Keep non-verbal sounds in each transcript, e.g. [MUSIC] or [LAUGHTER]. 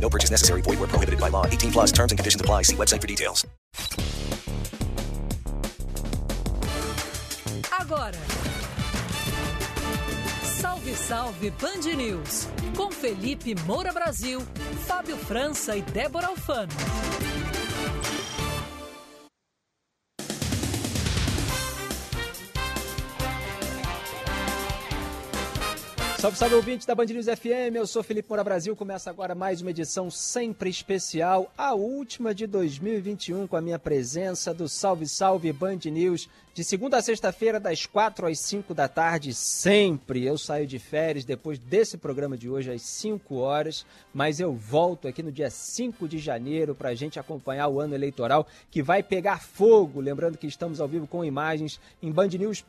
No purchase necessary. Void where prohibited by law. 18 plus terms and conditions apply. See website for details. Agora. Salve, salve Band News. Com Felipe Moura Brasil, Fábio França e Débora Alfano. Salve, salve ouvintes da Band News FM, eu sou Felipe Moura Brasil, começa agora mais uma edição sempre especial, a última de 2021, com a minha presença do Salve, salve Band News, de segunda a sexta-feira, das quatro às cinco da tarde, sempre. Eu saio de férias depois desse programa de hoje, às 5 horas, mas eu volto aqui no dia 5 de janeiro para a gente acompanhar o ano eleitoral que vai pegar fogo. Lembrando que estamos ao vivo com imagens em Band News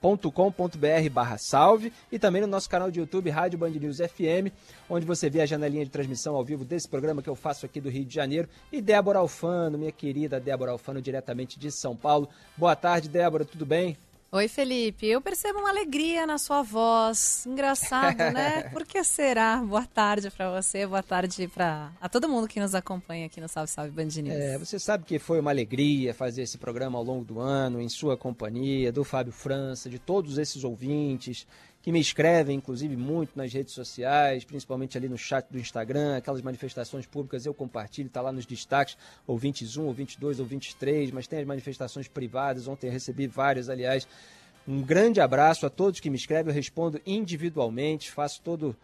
com.br barra salve e também no nosso canal de YouTube Rádio Band News FM, onde você vê a janelinha de transmissão ao vivo desse programa que eu faço aqui do Rio de Janeiro e Débora Alfano, minha querida Débora Alfano, diretamente de São Paulo. Boa tarde, Débora, tudo bem? Oi, Felipe. Eu percebo uma alegria na sua voz. Engraçado, né? [LAUGHS] Por que será? Boa tarde para você, boa tarde para a todo mundo que nos acompanha aqui no Salve Salve Band News. É, você sabe que foi uma alegria fazer esse programa ao longo do ano, em sua companhia, do Fábio França, de todos esses ouvintes que me escrevem, inclusive, muito nas redes sociais, principalmente ali no chat do Instagram, aquelas manifestações públicas eu compartilho, está lá nos destaques, ouvintes 1, ouvintes 2, ouvintes 3, mas tem as manifestações privadas, ontem recebi várias, aliás. Um grande abraço a todos que me escrevem, eu respondo individualmente, faço todo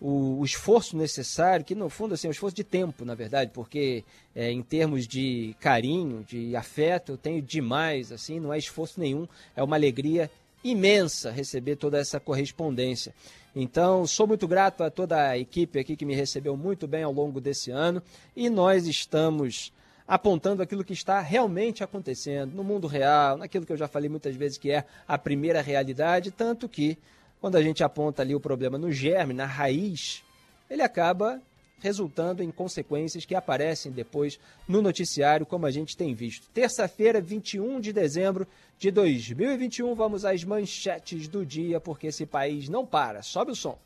o, o, esforço necessário, que no fundo assim, é um esforço de tempo, na verdade, porque é, em termos de carinho, de afeto, eu tenho demais, assim, não é esforço nenhum, é uma alegria imensa receber toda essa correspondência. Então, sou muito grato a toda a equipe aqui que me recebeu muito bem ao longo desse ano e nós estamos apontando aquilo que está realmente acontecendo no mundo real, naquilo que eu já falei muitas vezes que é a primeira realidade, tanto que quando a gente aponta ali o problema no germe, na raiz, ele acaba resultando em consequências que aparecem depois no noticiário, como a gente tem visto. Terça-feira, 21 de dezembro de 2021, vamos às manchetes do dia, porque esse país não para. Sobe o som.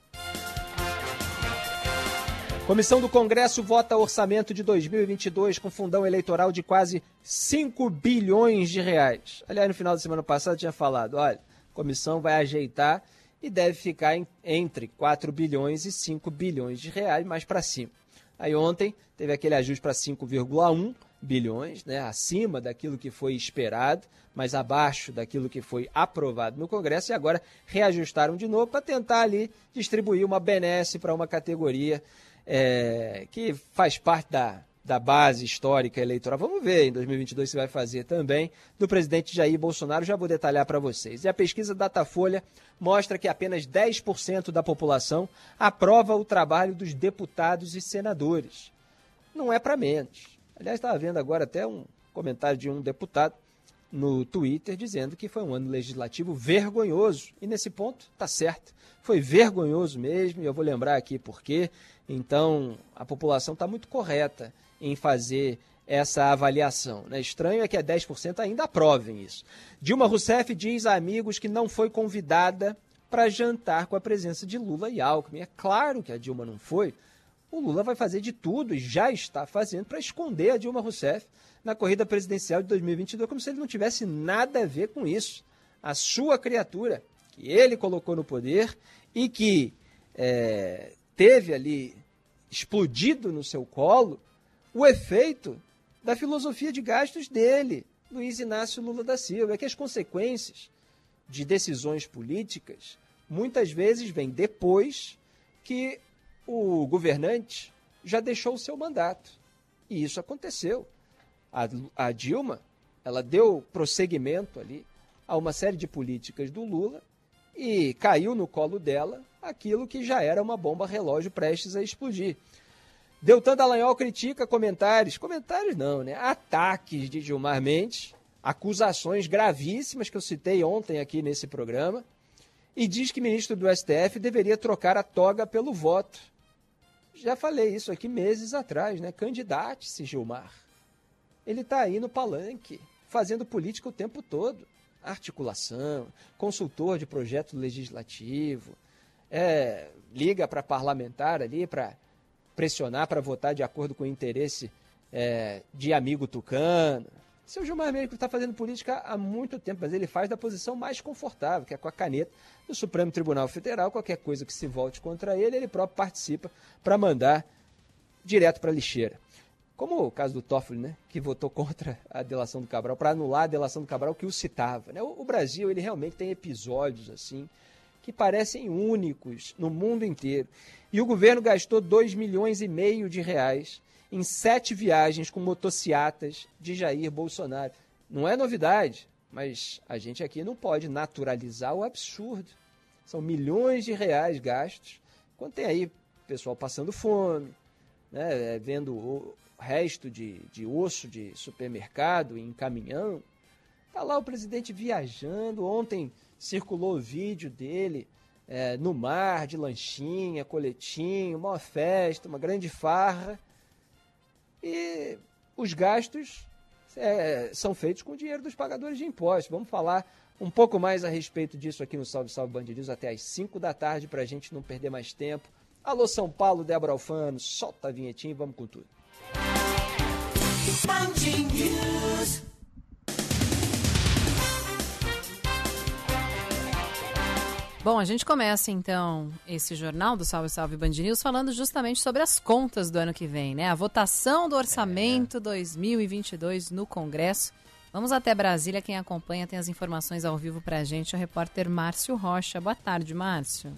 Comissão do Congresso vota orçamento de 2022 com fundão eleitoral de quase 5 bilhões de reais. Aliás, no final da semana passada tinha falado, olha, a comissão vai ajeitar e deve ficar em, entre 4 bilhões e 5 bilhões de reais, mais para cima. Aí ontem teve aquele ajuste para 5,1 bilhões, né, acima daquilo que foi esperado, mas abaixo daquilo que foi aprovado no Congresso, e agora reajustaram de novo para tentar ali distribuir uma benesse para uma categoria é, que faz parte da, da base histórica eleitoral. Vamos ver em 2022 se vai fazer também do presidente Jair Bolsonaro, já vou detalhar para vocês. E a pesquisa Datafolha mostra que apenas 10% da população aprova o trabalho dos deputados e senadores. Não é para menos. Aliás, estava vendo agora até um comentário de um deputado no Twitter dizendo que foi um ano legislativo vergonhoso. E nesse ponto, tá certo. Foi vergonhoso mesmo, e eu vou lembrar aqui por quê. Então, a população está muito correta em fazer essa avaliação. Né? Estranho é que a 10% ainda aprovem isso. Dilma Rousseff diz a amigos que não foi convidada para jantar com a presença de Lula e Alckmin. É claro que a Dilma não foi. O Lula vai fazer de tudo e já está fazendo para esconder a Dilma Rousseff na corrida presidencial de 2022, como se ele não tivesse nada a ver com isso. A sua criatura, que ele colocou no poder e que é, teve ali explodido no seu colo, o efeito da filosofia de gastos dele, Luiz Inácio Lula da Silva. É que as consequências de decisões políticas muitas vezes vêm depois que o governante já deixou o seu mandato. E isso aconteceu. A, a Dilma, ela deu prosseguimento ali a uma série de políticas do Lula e caiu no colo dela aquilo que já era uma bomba relógio prestes a explodir. Deltan Dallagnol critica comentários, comentários não, né? Ataques de Gilmar Mendes, acusações gravíssimas que eu citei ontem aqui nesse programa, e diz que ministro do STF deveria trocar a toga pelo voto. Já falei isso aqui meses atrás, né? Candidate-se, Gilmar. Ele está aí no palanque, fazendo política o tempo todo. Articulação, consultor de projeto legislativo, é, liga para parlamentar ali para pressionar para votar de acordo com o interesse é, de amigo tucano. Seu Gilmar Mendes está fazendo política há muito tempo, mas ele faz da posição mais confortável, que é com a caneta do Supremo Tribunal Federal. Qualquer coisa que se volte contra ele, ele próprio participa para mandar direto para a lixeira. Como o caso do Toffoli, né, que votou contra a delação do Cabral, para anular a delação do Cabral que o citava. Né? O, o Brasil ele realmente tem episódios assim que parecem únicos no mundo inteiro. E o governo gastou 2 milhões e meio de reais em sete viagens com motociatas de Jair Bolsonaro. Não é novidade, mas a gente aqui não pode naturalizar o absurdo. São milhões de reais gastos, quando tem aí pessoal passando fome, né, vendo o resto de, de osso de supermercado em caminhão. Está lá o presidente viajando. Ontem circulou o vídeo dele é, no mar, de lanchinha, coletinho, uma festa, uma grande farra. E os gastos é, são feitos com o dinheiro dos pagadores de impostos. Vamos falar um pouco mais a respeito disso aqui no Salve Salve Band News até às 5 da tarde para a gente não perder mais tempo. Alô São Paulo, Débora Alfano, solta a vinhetinha e vamos com tudo. Band. Bom, a gente começa então esse jornal do Salve Salve Band News falando justamente sobre as contas do ano que vem, né? A votação do orçamento é. 2022 no Congresso. Vamos até Brasília, quem acompanha tem as informações ao vivo para a gente, o repórter Márcio Rocha. Boa tarde, Márcio.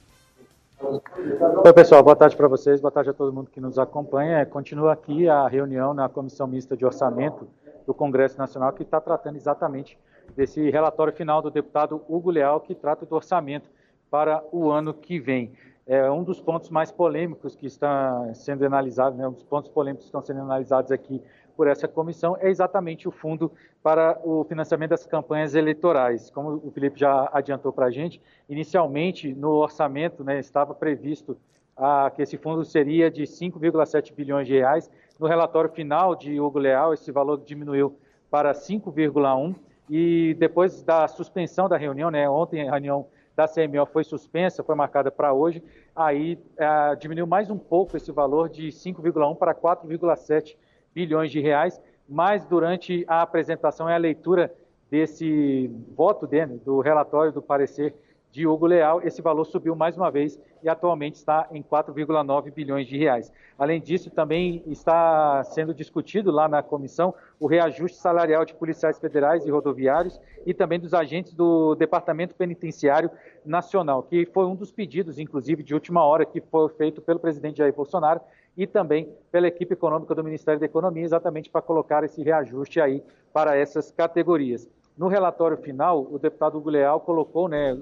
Oi, pessoal, boa tarde para vocês, boa tarde a todo mundo que nos acompanha. Continua aqui a reunião na Comissão Mista de Orçamento do Congresso Nacional, que está tratando exatamente desse relatório final do deputado Hugo Leal, que trata do orçamento para o ano que vem. É um dos pontos mais polêmicos que está sendo analisado, né, um dos pontos polêmicos que estão sendo analisados aqui por essa comissão é exatamente o fundo para o financiamento das campanhas eleitorais. Como o Felipe já adiantou para a gente, inicialmente no orçamento né, estava previsto ah, que esse fundo seria de 5,7 bilhões de reais. No relatório final de Hugo Leal, esse valor diminuiu para 5,1 e depois da suspensão da reunião, né, ontem a reunião da CMO foi suspensa, foi marcada para hoje, aí é, diminuiu mais um pouco esse valor de 5,1 para 4,7 bilhões de reais, mas durante a apresentação e a leitura desse voto dele, do relatório do parecer de Hugo Leal, esse valor subiu mais uma vez e atualmente está em 4,9 bilhões de reais. Além disso, também está sendo discutido lá na comissão o reajuste salarial de policiais federais e rodoviários e também dos agentes do Departamento Penitenciário Nacional, que foi um dos pedidos, inclusive, de última hora que foi feito pelo presidente Jair Bolsonaro e também pela equipe econômica do Ministério da Economia, exatamente para colocar esse reajuste aí para essas categorias. No relatório final, o deputado Hugo Leal colocou, né,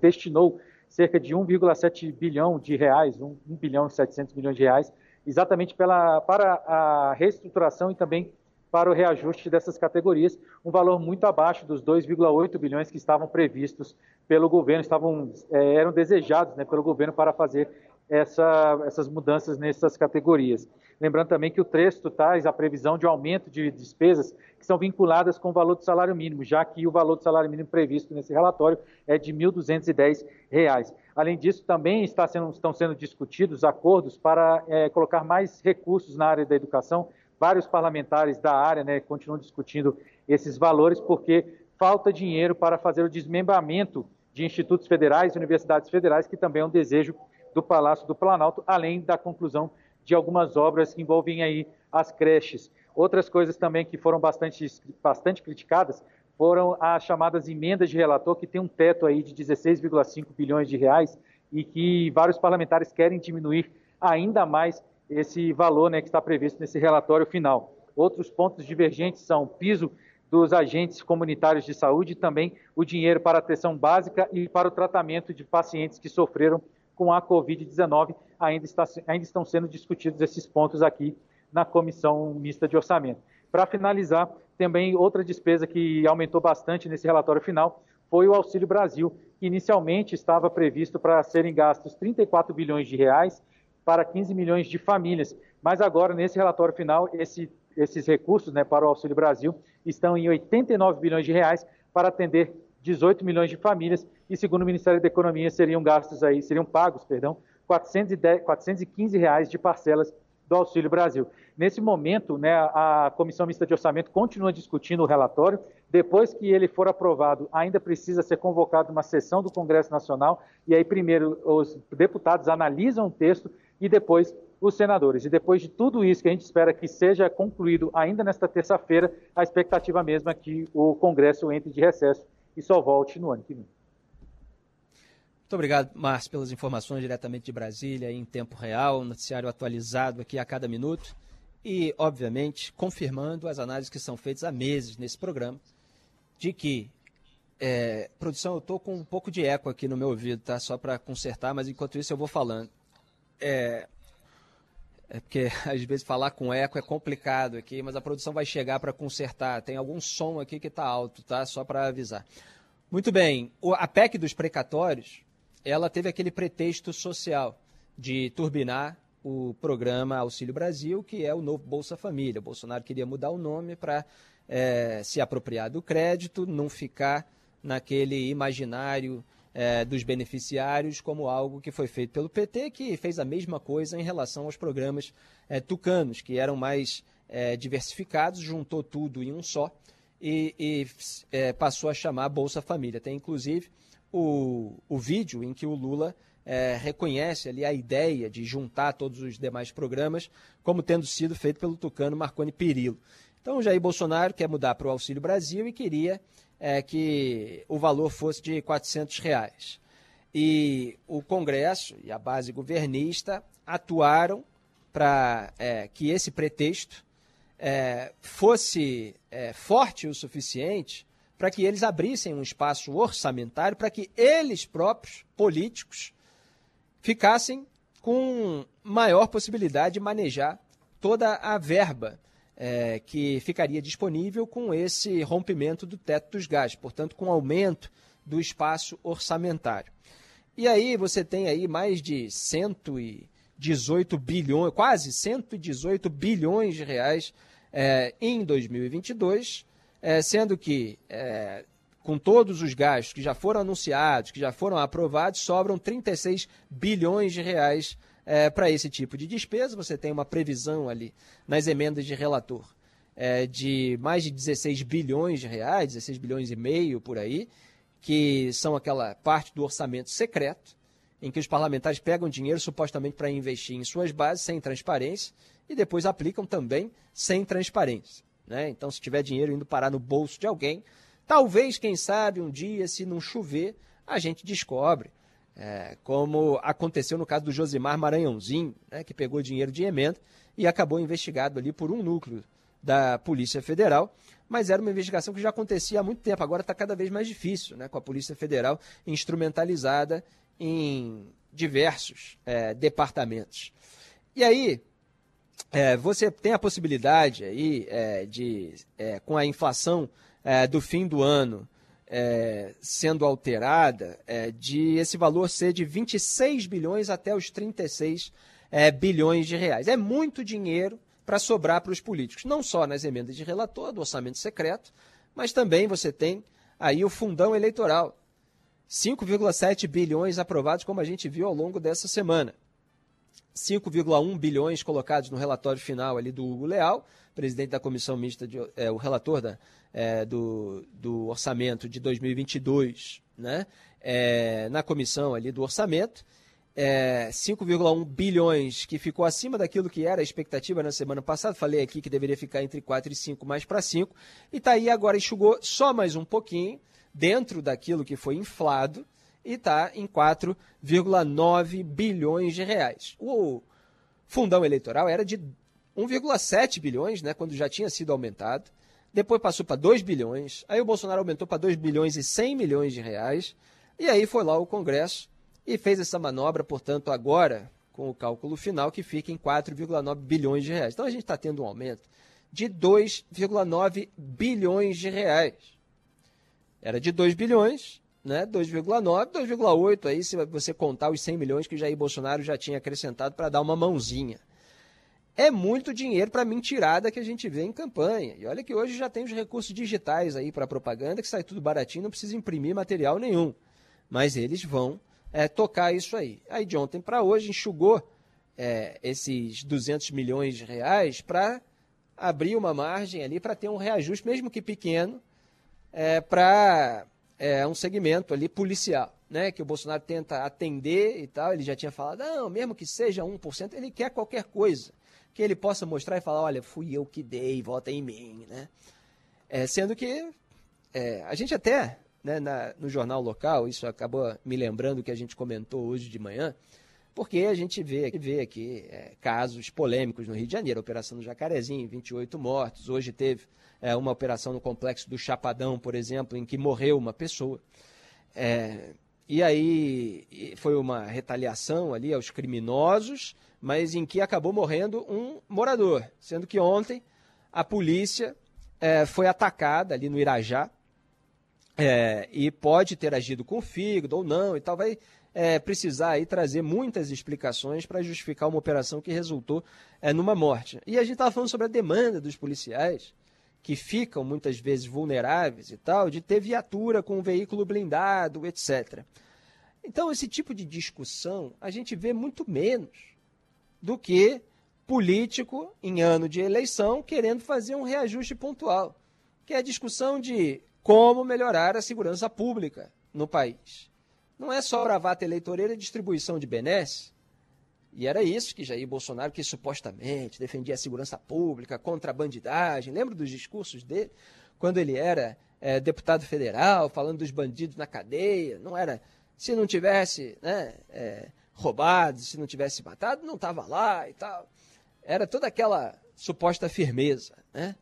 destinou cerca de 1,7 bilhão de reais, 1, 1 bilhão e 700 milhões de reais, exatamente pela, para a reestruturação e também para o reajuste dessas categorias, um valor muito abaixo dos 2,8 bilhões que estavam previstos pelo governo, estavam, é, eram desejados né, pelo governo para fazer essa, essas mudanças nessas categorias. Lembrando também que o texto traz a previsão de aumento de despesas que são vinculadas com o valor do salário mínimo, já que o valor do salário mínimo previsto nesse relatório é de R$ 1.210. Além disso, também sendo, estão sendo discutidos acordos para é, colocar mais recursos na área da educação. Vários parlamentares da área né, continuam discutindo esses valores, porque falta dinheiro para fazer o desmembramento de institutos federais e universidades federais, que também é um desejo do Palácio do Planalto, além da conclusão de algumas obras que envolvem aí as creches. Outras coisas também que foram bastante, bastante criticadas foram as chamadas emendas de relator, que tem um teto aí de 16,5 bilhões de reais e que vários parlamentares querem diminuir ainda mais esse valor né, que está previsto nesse relatório final. Outros pontos divergentes são o piso dos agentes comunitários de saúde e também o dinheiro para atenção básica e para o tratamento de pacientes que sofreram com a Covid-19. Ainda, ainda estão sendo discutidos esses pontos aqui na Comissão Mista de Orçamento. Para finalizar, também outra despesa que aumentou bastante nesse relatório final foi o Auxílio Brasil, que inicialmente estava previsto para serem gastos 34 bilhões de reais para 15 milhões de famílias, mas agora nesse relatório final esse, esses recursos né, para o Auxílio Brasil estão em 89 bilhões de reais para atender 18 milhões de famílias e segundo o Ministério da Economia seriam gastos aí seriam pagos, perdão, 410, 415 reais de parcelas do Auxílio Brasil. Nesse momento, né, a Comissão Mista de Orçamento continua discutindo o relatório. Depois que ele for aprovado, ainda precisa ser convocada uma sessão do Congresso Nacional, e aí primeiro os deputados analisam o texto e depois os senadores. E depois de tudo isso que a gente espera que seja concluído ainda nesta terça-feira, a expectativa mesma é que o Congresso entre de recesso e só volte no ano que vem. Muito obrigado, Márcio, pelas informações diretamente de Brasília, em tempo real, noticiário atualizado aqui a cada minuto. E, obviamente, confirmando as análises que são feitas há meses nesse programa, de que. É, produção, eu estou com um pouco de eco aqui no meu ouvido, tá? Só para consertar, mas enquanto isso eu vou falando. É, é porque [LAUGHS] às vezes falar com eco é complicado aqui, mas a produção vai chegar para consertar. Tem algum som aqui que está alto, tá? Só para avisar. Muito bem. A PEC dos precatórios, ela teve aquele pretexto social de turbinar o programa Auxílio Brasil, que é o novo Bolsa Família. O Bolsonaro queria mudar o nome para é, se apropriar do crédito, não ficar naquele imaginário é, dos beneficiários como algo que foi feito pelo PT, que fez a mesma coisa em relação aos programas é, tucanos, que eram mais é, diversificados, juntou tudo em um só e, e é, passou a chamar Bolsa Família. Tem inclusive o, o vídeo em que o Lula é, reconhece ali a ideia de juntar todos os demais programas como tendo sido feito pelo tucano Marconi Perillo. Então, Jair Bolsonaro quer mudar para o Auxílio Brasil e queria é, que o valor fosse de 400 reais. E o Congresso e a base governista atuaram para é, que esse pretexto é, fosse é, forte o suficiente para que eles abrissem um espaço orçamentário para que eles próprios, políticos, ficassem com maior possibilidade de manejar toda a verba é, que ficaria disponível com esse rompimento do teto dos gastos, portanto, com aumento do espaço orçamentário. E aí você tem aí mais de 118 bilhões, quase 118 bilhões de reais é, em 2022, é, sendo que é, com todos os gastos que já foram anunciados, que já foram aprovados, sobram 36 bilhões de reais é, para esse tipo de despesa. Você tem uma previsão ali nas emendas de relator é, de mais de 16 bilhões de reais, 16 bilhões e meio por aí, que são aquela parte do orçamento secreto, em que os parlamentares pegam dinheiro supostamente para investir em suas bases sem transparência e depois aplicam também sem transparência. Né? Então, se tiver dinheiro indo parar no bolso de alguém, talvez, quem sabe, um dia, se não chover, a gente descobre é, como aconteceu no caso do Josimar Maranhãozinho, né, que pegou dinheiro de emenda e acabou investigado ali por um núcleo da Polícia Federal, mas era uma investigação que já acontecia há muito tempo, agora está cada vez mais difícil, né, com a Polícia Federal instrumentalizada em diversos é, departamentos. E aí, é, você tem a possibilidade aí é, de, é, com a inflação é, do fim do ano, é, sendo alterada, é, de esse valor ser de 26 bilhões até os 36 é, bilhões de reais. É muito dinheiro para sobrar para os políticos, não só nas emendas de relator, do orçamento secreto, mas também você tem aí o fundão eleitoral. 5,7 bilhões aprovados, como a gente viu ao longo dessa semana. 5,1 bilhões colocados no relatório final ali do Hugo Leal, presidente da comissão mista, de, é, o relator da, é, do, do orçamento de 2022, né, é, na comissão ali do orçamento, é, 5,1 bilhões, que ficou acima daquilo que era a expectativa na semana passada. Falei aqui que deveria ficar entre 4 e 5, mais para 5. E está aí agora, enxugou só mais um pouquinho, dentro daquilo que foi inflado, e está em 4,9 bilhões de reais. O fundão eleitoral era de 1,7 bilhões, né, quando já tinha sido aumentado. Depois passou para 2 bilhões. Aí o Bolsonaro aumentou para 2 bilhões e 100 milhões de reais. E aí foi lá o Congresso e fez essa manobra, portanto, agora, com o cálculo final, que fica em 4,9 bilhões de reais. Então a gente está tendo um aumento de 2,9 bilhões de reais. Era de 2 bilhões, né? 2,9, 2,8 aí, se você contar os 100 milhões que Jair Bolsonaro já tinha acrescentado para dar uma mãozinha. É muito dinheiro para mentirada que a gente vê em campanha. E olha que hoje já tem os recursos digitais aí para propaganda, que sai tudo baratinho, não precisa imprimir material nenhum. Mas eles vão é, tocar isso aí. Aí de ontem para hoje enxugou é, esses 200 milhões de reais para abrir uma margem ali para ter um reajuste, mesmo que pequeno, é, para é, um segmento ali policial, né, que o Bolsonaro tenta atender e tal. Ele já tinha falado, não, mesmo que seja 1%, ele quer qualquer coisa que ele possa mostrar e falar, olha, fui eu que dei, vota em mim, né? É, sendo que é, a gente até né, na, no jornal local, isso acabou me lembrando que a gente comentou hoje de manhã, porque a gente vê, vê aqui é, casos polêmicos no Rio de Janeiro, a Operação do Jacarezinho, 28 mortos, hoje teve é, uma operação no complexo do Chapadão, por exemplo, em que morreu uma pessoa. É, e aí foi uma retaliação ali aos criminosos, mas em que acabou morrendo um morador, sendo que ontem a polícia é, foi atacada ali no Irajá, é, e pode ter agido com fígado ou não e tal, vai é, precisar aí trazer muitas explicações para justificar uma operação que resultou é, numa morte. E a gente estava falando sobre a demanda dos policiais, que ficam muitas vezes vulneráveis e tal, de ter viatura com um veículo blindado, etc. Então, esse tipo de discussão a gente vê muito menos do que político em ano de eleição querendo fazer um reajuste pontual, que é a discussão de como melhorar a segurança pública no país. Não é só bravata eleitoreira e distribuição de benesses. E era isso que Jair Bolsonaro, que supostamente defendia a segurança pública, contra a bandidagem. Lembra dos discursos dele? Quando ele era é, deputado federal, falando dos bandidos na cadeia. Não era. Se não tivesse né, é, roubado, se não tivesse matado, não estava lá e tal. Era toda aquela suposta firmeza. Né?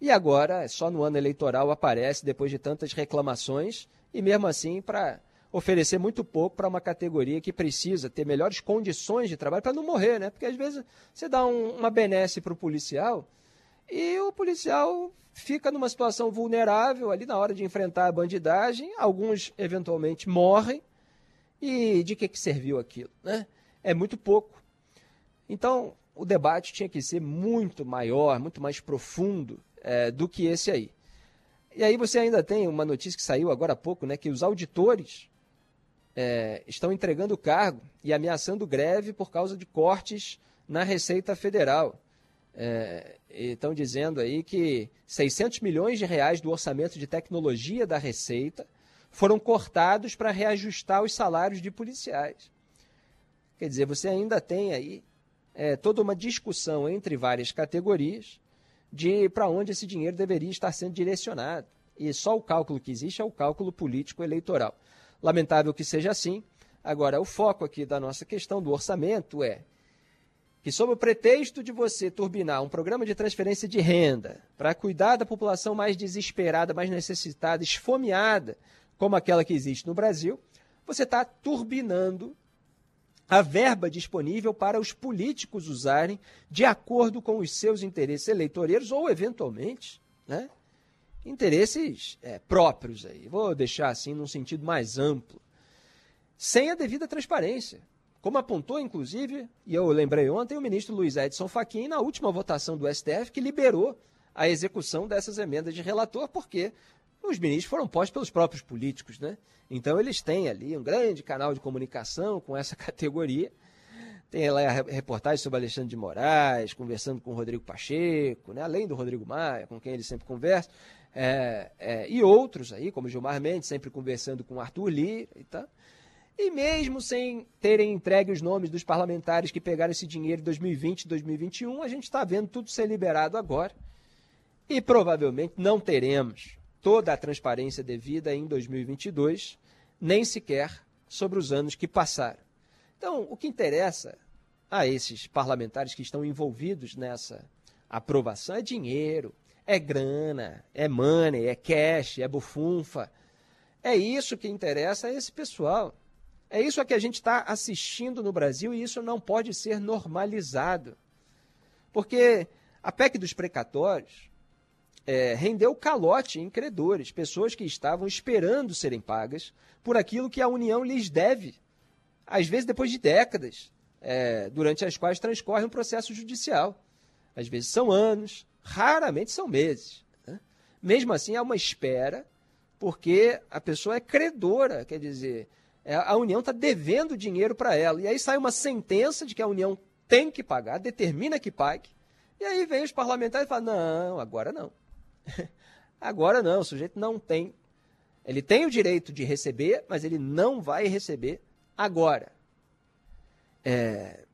E agora, só no ano eleitoral aparece, depois de tantas reclamações, e mesmo assim, para oferecer muito pouco para uma categoria que precisa ter melhores condições de trabalho para não morrer, né? Porque às vezes você dá um, uma benesse para o policial e o policial fica numa situação vulnerável ali na hora de enfrentar a bandidagem, alguns eventualmente morrem. E de que, que serviu aquilo? Né? É muito pouco. Então, o debate tinha que ser muito maior, muito mais profundo é, do que esse aí. E aí você ainda tem uma notícia que saiu agora há pouco, né, que os auditores é, estão entregando cargo e ameaçando greve por causa de cortes na Receita Federal. É, estão dizendo aí que 600 milhões de reais do orçamento de tecnologia da Receita foram cortados para reajustar os salários de policiais. Quer dizer, você ainda tem aí é, toda uma discussão entre várias categorias de para onde esse dinheiro deveria estar sendo direcionado. E só o cálculo que existe é o cálculo político eleitoral. Lamentável que seja assim. Agora, o foco aqui da nossa questão do orçamento é que, sob o pretexto de você turbinar um programa de transferência de renda para cuidar da população mais desesperada, mais necessitada, esfomeada, como aquela que existe no Brasil, você está turbinando a verba disponível para os políticos usarem de acordo com os seus interesses eleitoreiros ou, eventualmente, né, interesses é, próprios. Aí. Vou deixar assim num sentido mais amplo, sem a devida transparência. Como apontou, inclusive, e eu lembrei ontem, o ministro Luiz Edson Fachin na última votação do STF, que liberou a execução dessas emendas de relator, porque os ministros foram postos pelos próprios políticos, né? Então eles têm ali um grande canal de comunicação com essa [LAUGHS] categoria. Tem lá a reportagem sobre Alexandre de Moraes, conversando com o Rodrigo Pacheco, né? além do Rodrigo Maia, com quem ele sempre conversa, é, é, e outros aí, como Gilmar Mendes, sempre conversando com Arthur Lira e tal. E mesmo sem terem entregue os nomes dos parlamentares que pegaram esse dinheiro em 2020 e 2021, a gente está vendo tudo ser liberado agora. E provavelmente não teremos toda a transparência devida em 2022, nem sequer sobre os anos que passaram. Então, o que interessa a esses parlamentares que estão envolvidos nessa aprovação é dinheiro, é grana, é money, é cash, é bufunfa. É isso que interessa a esse pessoal. É isso a que a gente está assistindo no Brasil e isso não pode ser normalizado. Porque a PEC dos precatórios é, rendeu calote em credores, pessoas que estavam esperando serem pagas por aquilo que a União lhes deve, às vezes depois de décadas, é, durante as quais transcorre um processo judicial. Às vezes são anos, raramente são meses. Né? Mesmo assim, há uma espera, porque a pessoa é credora, quer dizer, é, a União está devendo dinheiro para ela. E aí sai uma sentença de que a União tem que pagar, determina que pague. E aí vem os parlamentares e falam: não, agora não. [LAUGHS] agora não, o sujeito não tem. Ele tem o direito de receber, mas ele não vai receber agora. É,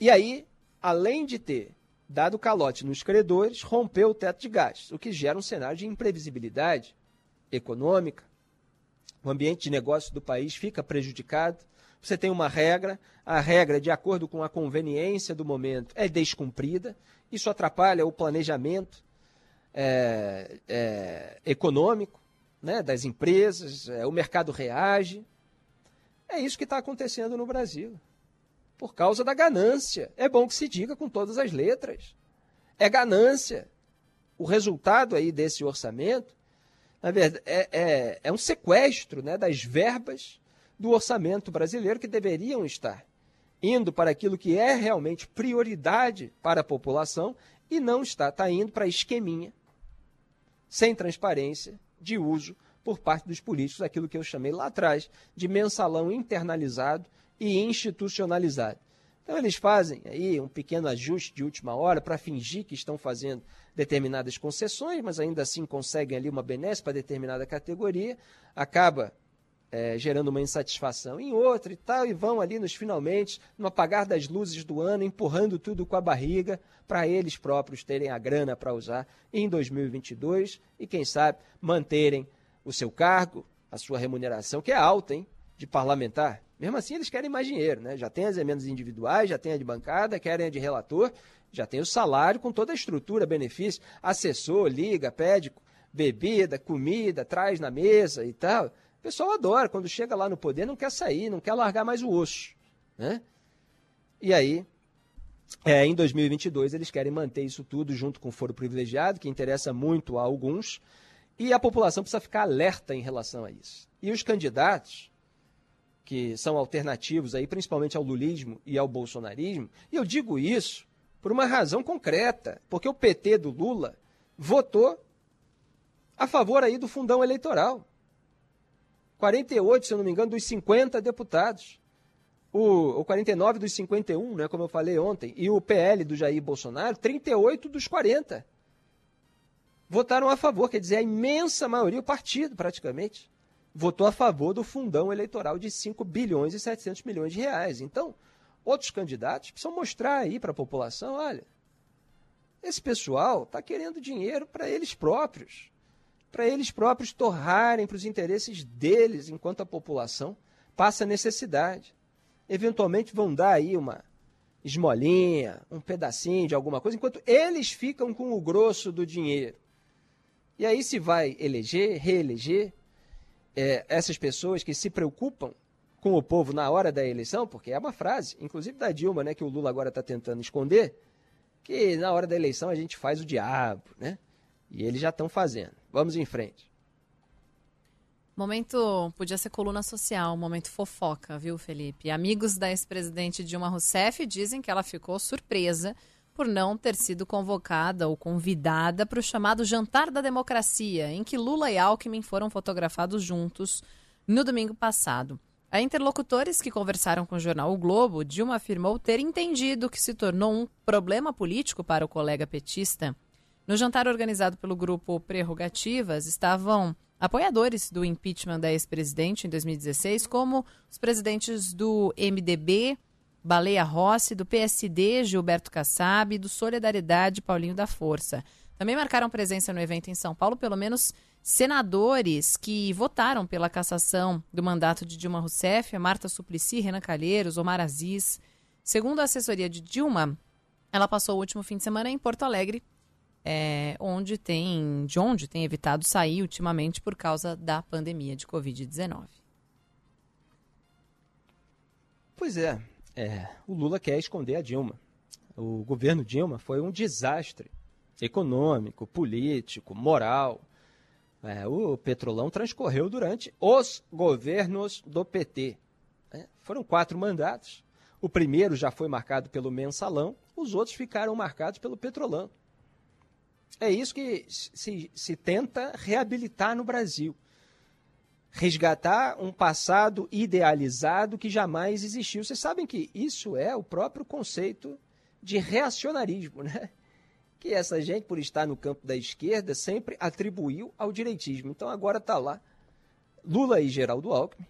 e aí, além de ter dado calote nos credores, rompeu o teto de gastos, o que gera um cenário de imprevisibilidade econômica, o ambiente de negócio do país fica prejudicado. Você tem uma regra, a regra, de acordo com a conveniência do momento, é descumprida. Isso atrapalha o planejamento é, é, econômico né, das empresas, é, o mercado reage. É isso que está acontecendo no Brasil. Por causa da ganância. É bom que se diga com todas as letras. É ganância. O resultado aí desse orçamento na verdade, é, é, é um sequestro né, das verbas do orçamento brasileiro que deveriam estar indo para aquilo que é realmente prioridade para a população e não está, está indo para esqueminha, sem transparência de uso por parte dos políticos, aquilo que eu chamei lá atrás de mensalão internalizado e institucionalizado. Então eles fazem aí um pequeno ajuste de última hora para fingir que estão fazendo determinadas concessões, mas ainda assim conseguem ali uma benesse para determinada categoria, acaba é, gerando uma insatisfação em outra e tal, e vão ali nos finalmente, no apagar das luzes do ano, empurrando tudo com a barriga para eles próprios terem a grana para usar em 2022 e, quem sabe, manterem o seu cargo, a sua remuneração, que é alta, hein, de parlamentar. Mesmo assim, eles querem mais dinheiro, né? Já tem as emendas individuais, já tem a de bancada, querem a de relator, já tem o salário com toda a estrutura, benefício, assessor, liga, pede bebida, comida, traz na mesa e tal. O pessoal adora, quando chega lá no poder, não quer sair, não quer largar mais o osso, né? E aí, é, em 2022, eles querem manter isso tudo junto com o foro privilegiado, que interessa muito a alguns, e a população precisa ficar alerta em relação a isso. E os candidatos, que são alternativos aí, principalmente ao lulismo e ao bolsonarismo, e eu digo isso por uma razão concreta, porque o PT do Lula votou a favor aí do fundão eleitoral. 48, se eu não me engano, dos 50 deputados. O, o 49 dos 51, né, como eu falei ontem, e o PL do Jair Bolsonaro, 38 dos 40. Votaram a favor, quer dizer, a imensa maioria, o partido praticamente, votou a favor do fundão eleitoral de 5 bilhões e 700 milhões de reais. Então, outros candidatos precisam mostrar aí para a população, olha, esse pessoal está querendo dinheiro para eles próprios, para eles próprios torrarem para os interesses deles, enquanto a população passa necessidade. Eventualmente vão dar aí uma esmolinha, um pedacinho de alguma coisa, enquanto eles ficam com o grosso do dinheiro. E aí se vai eleger, reeleger, é, essas pessoas que se preocupam com o povo na hora da eleição, porque é uma frase, inclusive da Dilma, né, que o Lula agora está tentando esconder, que na hora da eleição a gente faz o diabo, né? E eles já estão fazendo. Vamos em frente. Momento podia ser coluna social, momento fofoca, viu, Felipe? Amigos da ex-presidente Dilma Rousseff dizem que ela ficou surpresa por não ter sido convocada ou convidada para o chamado Jantar da Democracia, em que Lula e Alckmin foram fotografados juntos no domingo passado. A interlocutores que conversaram com o jornal O Globo, Dilma afirmou ter entendido que se tornou um problema político para o colega petista. No jantar organizado pelo grupo Prerrogativas, estavam apoiadores do impeachment da ex-presidente em 2016, como os presidentes do MDB, Baleia Rossi, do PSD, Gilberto Kassab, do Solidariedade, Paulinho da Força. Também marcaram presença no evento em São Paulo, pelo menos senadores que votaram pela cassação do mandato de Dilma Rousseff, Marta Suplicy, Renan Calheiros, Omar Aziz. Segundo a assessoria de Dilma, ela passou o último fim de semana em Porto Alegre, é, onde tem, de onde tem evitado sair ultimamente por causa da pandemia de Covid-19. Pois é, é, o Lula quer esconder a Dilma. O governo Dilma foi um desastre econômico, político, moral. É, o petrolão transcorreu durante os governos do PT. É, foram quatro mandatos. O primeiro já foi marcado pelo mensalão, os outros ficaram marcados pelo petrolão. É isso que se, se tenta reabilitar no Brasil. Resgatar um passado idealizado que jamais existiu. Vocês sabem que isso é o próprio conceito de reacionarismo, né? Que essa gente, por estar no campo da esquerda, sempre atribuiu ao direitismo. Então agora está lá Lula e Geraldo Alckmin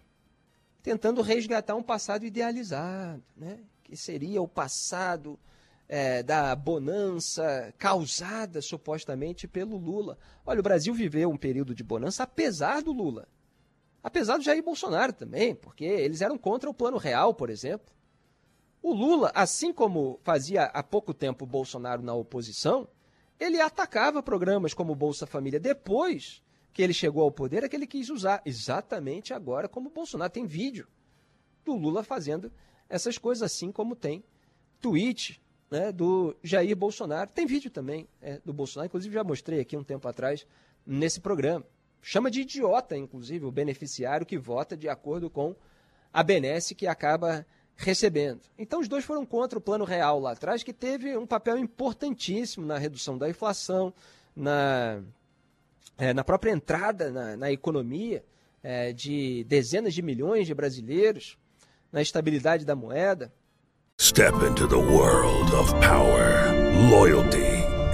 tentando resgatar um passado idealizado, né? Que seria o passado é, da bonança causada supostamente pelo Lula. Olha, o Brasil viveu um período de bonança apesar do Lula. Apesar do Jair Bolsonaro também, porque eles eram contra o Plano Real, por exemplo. O Lula, assim como fazia há pouco tempo o Bolsonaro na oposição, ele atacava programas como Bolsa Família. Depois que ele chegou ao poder, é que ele quis usar. Exatamente agora, como Bolsonaro. Tem vídeo do Lula fazendo essas coisas, assim como tem tweet né, do Jair Bolsonaro. Tem vídeo também é, do Bolsonaro, inclusive já mostrei aqui um tempo atrás nesse programa. Chama de idiota, inclusive, o beneficiário que vota de acordo com a benesse que acaba recebendo. Então, os dois foram contra o Plano Real lá atrás, que teve um papel importantíssimo na redução da inflação, na, é, na própria entrada na, na economia é, de dezenas de milhões de brasileiros, na estabilidade da moeda. Step into the world of power, loyalty,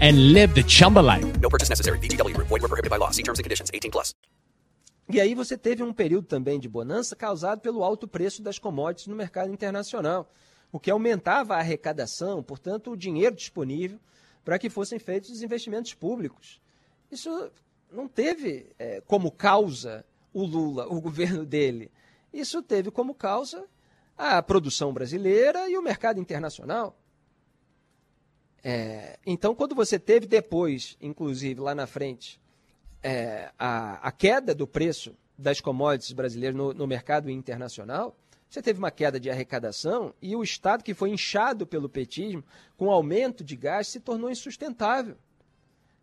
and live the Chumba life. No purchase necessary. VGW. Void were prohibited by law. See terms and conditions. 18 plus. E aí você teve um período também de bonança causado pelo alto preço das commodities no mercado internacional, o que aumentava a arrecadação, portanto, o dinheiro disponível para que fossem feitos os investimentos públicos. Isso não teve é, como causa o Lula, o [LAUGHS] governo dele, isso teve como causa a produção brasileira e o mercado internacional. É, então, quando você teve depois, inclusive lá na frente, é, a, a, queda do preço das commodities brasileiras no, no mercado internacional, você teve uma queda de arrecadação e o Estado que foi inchado pelo petismo com aumento de gás se tornou insustentável.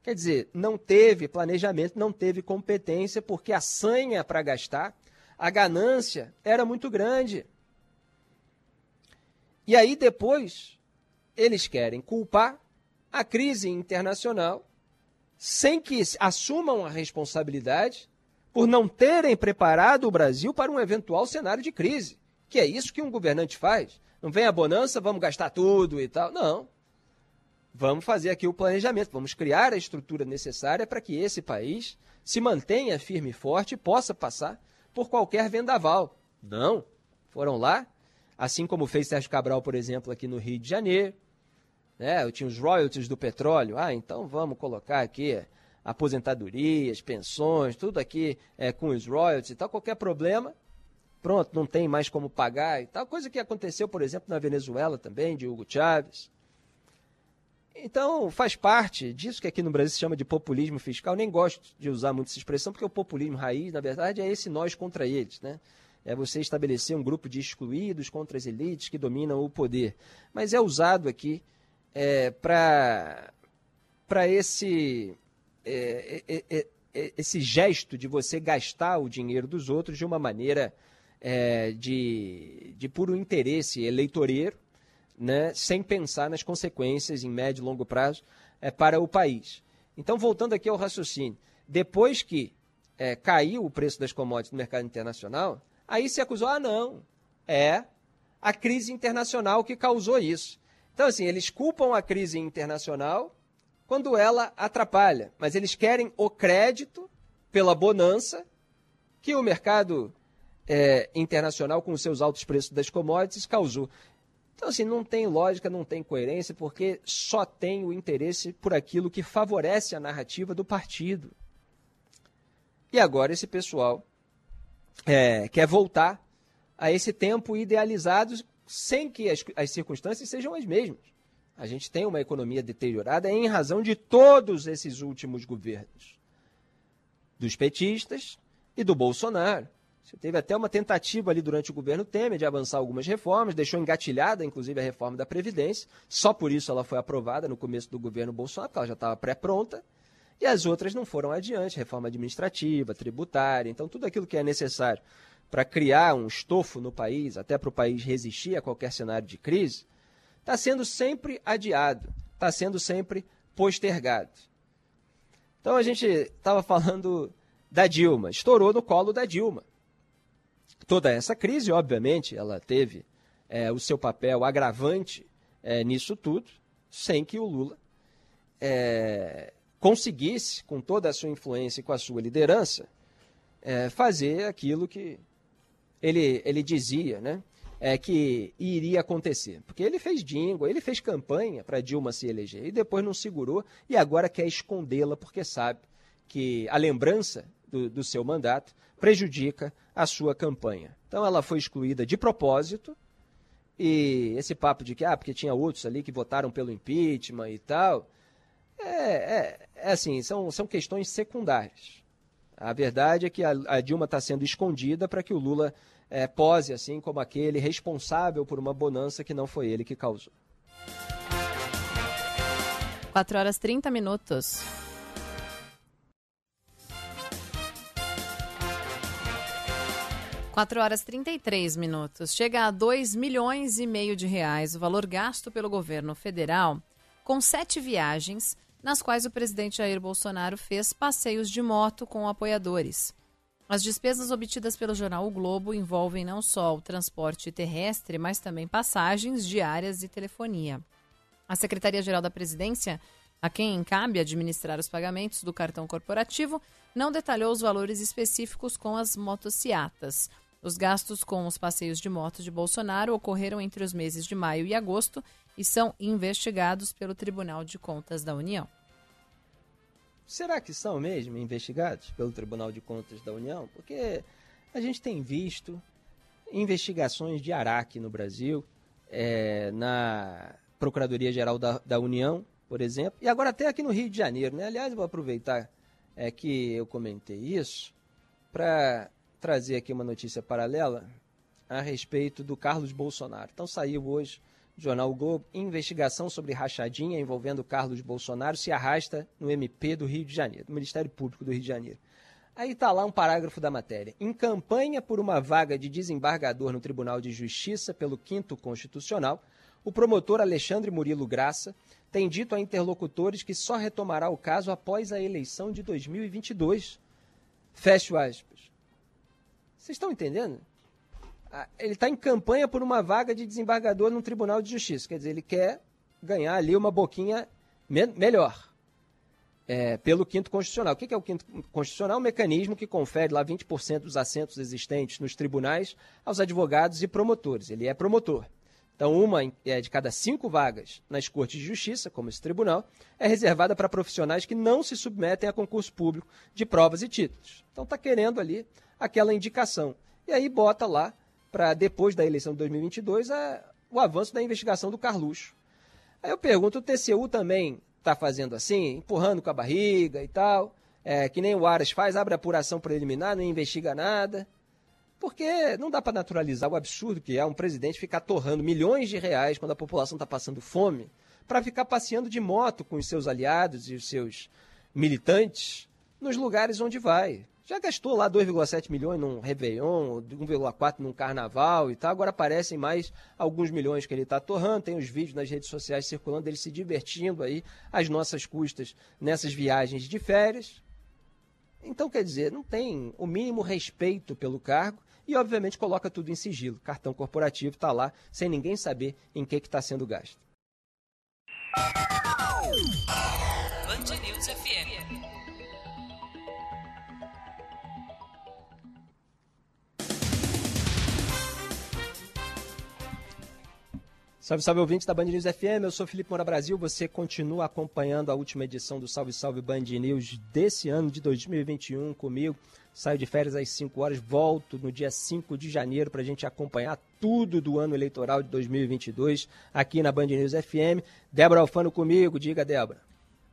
Quer dizer, não teve planejamento, não teve competência, porque a sanha para gastar a ganância era muito grande. E aí depois eles querem culpar a crise internacional sem que assumam a responsabilidade por não terem preparado o Brasil para um eventual cenário de crise. Que é isso que um governante faz. Não vem a bonança, vamos gastar tudo e tal. Não. Vamos fazer aqui o planejamento, vamos criar a estrutura necessária para que esse país se mantenha firme e forte e possa passar por qualquer vendaval. Não. Foram lá, assim como fez Sérgio Cabral, por exemplo, aqui no Rio de Janeiro. Né? Eu tinha os royalties do petróleo. Ah, então vamos colocar aqui aposentadorias, pensões, tudo aqui é, com os royalties e tal. Qualquer problema, pronto, não tem mais como pagar e tal. Coisa que aconteceu, por exemplo, na Venezuela também, de Hugo Chávez. Então, faz parte disso que aqui no Brasil se chama de populismo fiscal. Nem gosto de usar muito essa expressão, porque o populismo raiz, na verdade, é esse nós contra eles, né? É você estabelecer um grupo de excluídos contra as elites que dominam o poder. Mas é usado aqui é, para esse, é, é, é, é, esse gesto de você gastar o dinheiro dos outros de uma maneira é, de, de puro interesse eleitoreiro, né, sem pensar nas consequências em médio e longo prazo para o país. Então, voltando aqui ao raciocínio, depois que é, caiu o preço das commodities no mercado internacional, aí se acusou, ah, não, é a crise internacional que causou isso. Então, assim, eles culpam a crise internacional quando ela atrapalha, mas eles querem o crédito pela bonança que o mercado é, internacional, com os seus altos preços das commodities, causou. Então, assim, não tem lógica, não tem coerência, porque só tem o interesse por aquilo que favorece a narrativa do partido. E agora esse pessoal é, quer voltar a esse tempo idealizado sem que as, as circunstâncias sejam as mesmas. A gente tem uma economia deteriorada em razão de todos esses últimos governos. Dos petistas e do Bolsonaro. Você teve até uma tentativa ali durante o governo Temer de avançar algumas reformas, deixou engatilhada, inclusive, a reforma da Previdência. Só por isso ela foi aprovada no começo do governo Bolsonaro, porque ela já estava pré-pronta. E as outras não foram adiante, reforma administrativa, tributária. Então, tudo aquilo que é necessário para criar um estofo no país, até para o país resistir a qualquer cenário de crise, está sendo sempre adiado, está sendo sempre postergado. Então, a gente estava falando da Dilma, estourou no colo da Dilma toda essa crise, obviamente, ela teve é, o seu papel agravante é, nisso tudo, sem que o Lula é, conseguisse, com toda a sua influência e com a sua liderança, é, fazer aquilo que ele, ele dizia, né? É, que iria acontecer. Porque ele fez dingo, ele fez campanha para Dilma se eleger e depois não segurou e agora quer escondê-la porque sabe que a lembrança do, do seu mandato prejudica a sua campanha. Então ela foi excluída de propósito e esse papo de que, ah, porque tinha outros ali que votaram pelo impeachment e tal, é, é, é assim, são, são questões secundárias. A verdade é que a, a Dilma está sendo escondida para que o Lula é, pose assim como aquele responsável por uma bonança que não foi ele que causou. 4 horas 30 minutos. 4 horas 33 minutos. Chega a 2 milhões e meio de reais o valor gasto pelo governo federal com sete viagens, nas quais o presidente Jair Bolsonaro fez passeios de moto com apoiadores. As despesas obtidas pelo jornal O Globo envolvem não só o transporte terrestre, mas também passagens diárias e telefonia. A Secretaria-Geral da Presidência, a quem cabe administrar os pagamentos do cartão corporativo, não detalhou os valores específicos com as motociatas. Os gastos com os passeios de moto de Bolsonaro ocorreram entre os meses de maio e agosto e são investigados pelo Tribunal de Contas da União. Será que são mesmo investigados pelo Tribunal de Contas da União? Porque a gente tem visto investigações de Araque no Brasil, é, na Procuradoria-Geral da, da, União, por exemplo, e agora até aqui no Rio de Janeiro. Né? Aliás, vou aproveitar é, que eu comentei isso para trazer aqui uma notícia paralela a respeito do Carlos Bolsonaro. Então saiu hoje jornal Globo, investigação sobre rachadinha envolvendo Carlos Bolsonaro se arrasta no MP do Rio de Janeiro, do Ministério Público do Rio de Janeiro. Aí está lá um parágrafo da matéria. Em campanha por uma vaga de desembargador no Tribunal de Justiça pelo 5 Constitucional, o promotor Alexandre Murilo Graça tem dito a interlocutores que só retomará o caso após a eleição de 2022. Fecho aspas. Vocês estão entendendo? Ah, ele está em campanha por uma vaga de desembargador no Tribunal de Justiça. Quer dizer, ele quer ganhar ali uma boquinha me melhor. É, pelo quinto constitucional. O que é o quinto constitucional? Um mecanismo que confere lá 20% dos assentos existentes nos tribunais aos advogados e promotores. Ele é promotor. Então, uma é, de cada cinco vagas nas cortes de justiça, como esse tribunal, é reservada para profissionais que não se submetem a concurso público de provas e títulos. Então, está querendo ali aquela indicação. E aí bota lá, para depois da eleição de 2022, a, o avanço da investigação do Carluxo. Aí eu pergunto, o TCU também está fazendo assim, empurrando com a barriga e tal, é, que nem o Aras faz, abre apuração preliminar, não investiga nada. Porque não dá para naturalizar o absurdo que é um presidente ficar torrando milhões de reais quando a população está passando fome, para ficar passeando de moto com os seus aliados e os seus militantes nos lugares onde vai. Já gastou lá 2,7 milhões num Réveillon, 1,4 num Carnaval e tal. Agora aparecem mais alguns milhões que ele está torrando. Tem os vídeos nas redes sociais circulando dele se divertindo aí às nossas custas nessas viagens de férias. Então, quer dizer, não tem o mínimo respeito pelo cargo e, obviamente, coloca tudo em sigilo. Cartão corporativo está lá sem ninguém saber em que está sendo gasto. Band News FM. Salve, salve ouvintes da Band News FM, eu sou Felipe Moura Brasil, você continua acompanhando a última edição do Salve Salve Band News desse ano de 2021 comigo. Saio de férias às 5 horas, volto no dia 5 de janeiro para a gente acompanhar tudo do ano eleitoral de 2022 aqui na Band News FM. Débora Alfano comigo, diga Débora.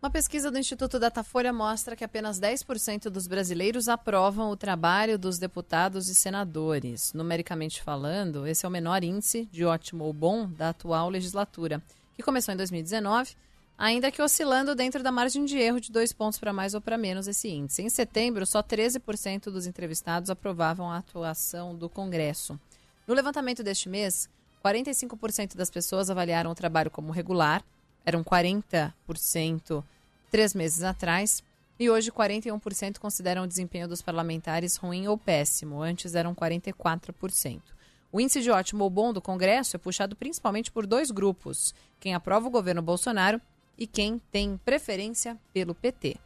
Uma pesquisa do Instituto Datafolha mostra que apenas 10% dos brasileiros aprovam o trabalho dos deputados e senadores. Numericamente falando, esse é o menor índice de ótimo ou bom da atual legislatura, que começou em 2019, ainda que oscilando dentro da margem de erro de dois pontos para mais ou para menos esse índice. Em setembro, só 13% dos entrevistados aprovavam a atuação do Congresso. No levantamento deste mês, 45% das pessoas avaliaram o trabalho como regular, eram 40% três meses atrás, e hoje 41% consideram o desempenho dos parlamentares ruim ou péssimo, antes eram 44%. O índice de ótimo ou bom do Congresso é puxado principalmente por dois grupos: quem aprova o governo Bolsonaro e quem tem preferência pelo PT.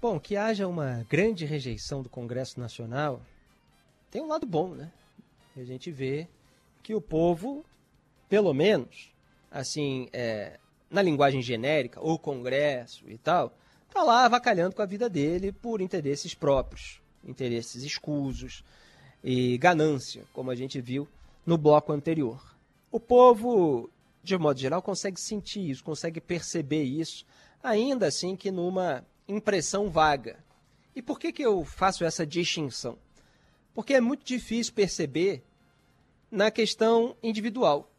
Bom, que haja uma grande rejeição do Congresso Nacional tem um lado bom, né? A gente vê que o povo pelo menos, assim, é, na linguagem genérica, o Congresso e tal, tá lá avacalhando com a vida dele por interesses próprios, interesses escusos e ganância, como a gente viu no bloco anterior. O povo, de modo geral, consegue sentir isso, consegue perceber isso, ainda assim que numa impressão vaga. E por que, que eu faço essa distinção? Porque é muito difícil perceber na questão individual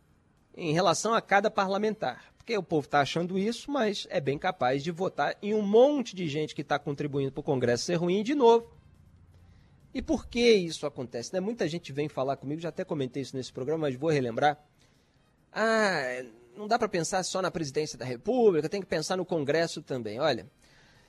em relação a cada parlamentar. Porque o povo está achando isso, mas é bem capaz de votar em um monte de gente que está contribuindo para o Congresso ser ruim de novo. E por que isso acontece? Né? Muita gente vem falar comigo, já até comentei isso nesse programa, mas vou relembrar. Ah, não dá para pensar só na presidência da República, tem que pensar no Congresso também. Olha,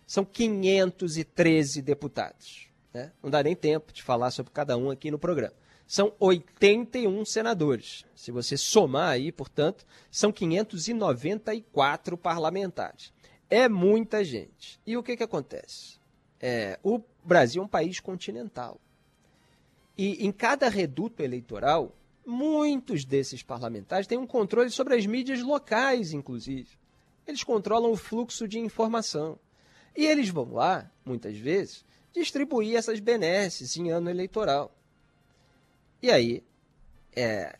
são 513 deputados. Né? Não dá nem tempo de falar sobre cada um aqui no programa são 81 senadores. Se você somar aí, portanto, são 594 parlamentares. É muita gente. E o que, que acontece? É, o Brasil é um país continental. E em cada reduto eleitoral, muitos desses parlamentares têm um controle sobre as mídias locais, inclusive. Eles controlam o fluxo de informação. E eles vão lá, muitas vezes, distribuir essas benesses em ano eleitoral. E aí, é,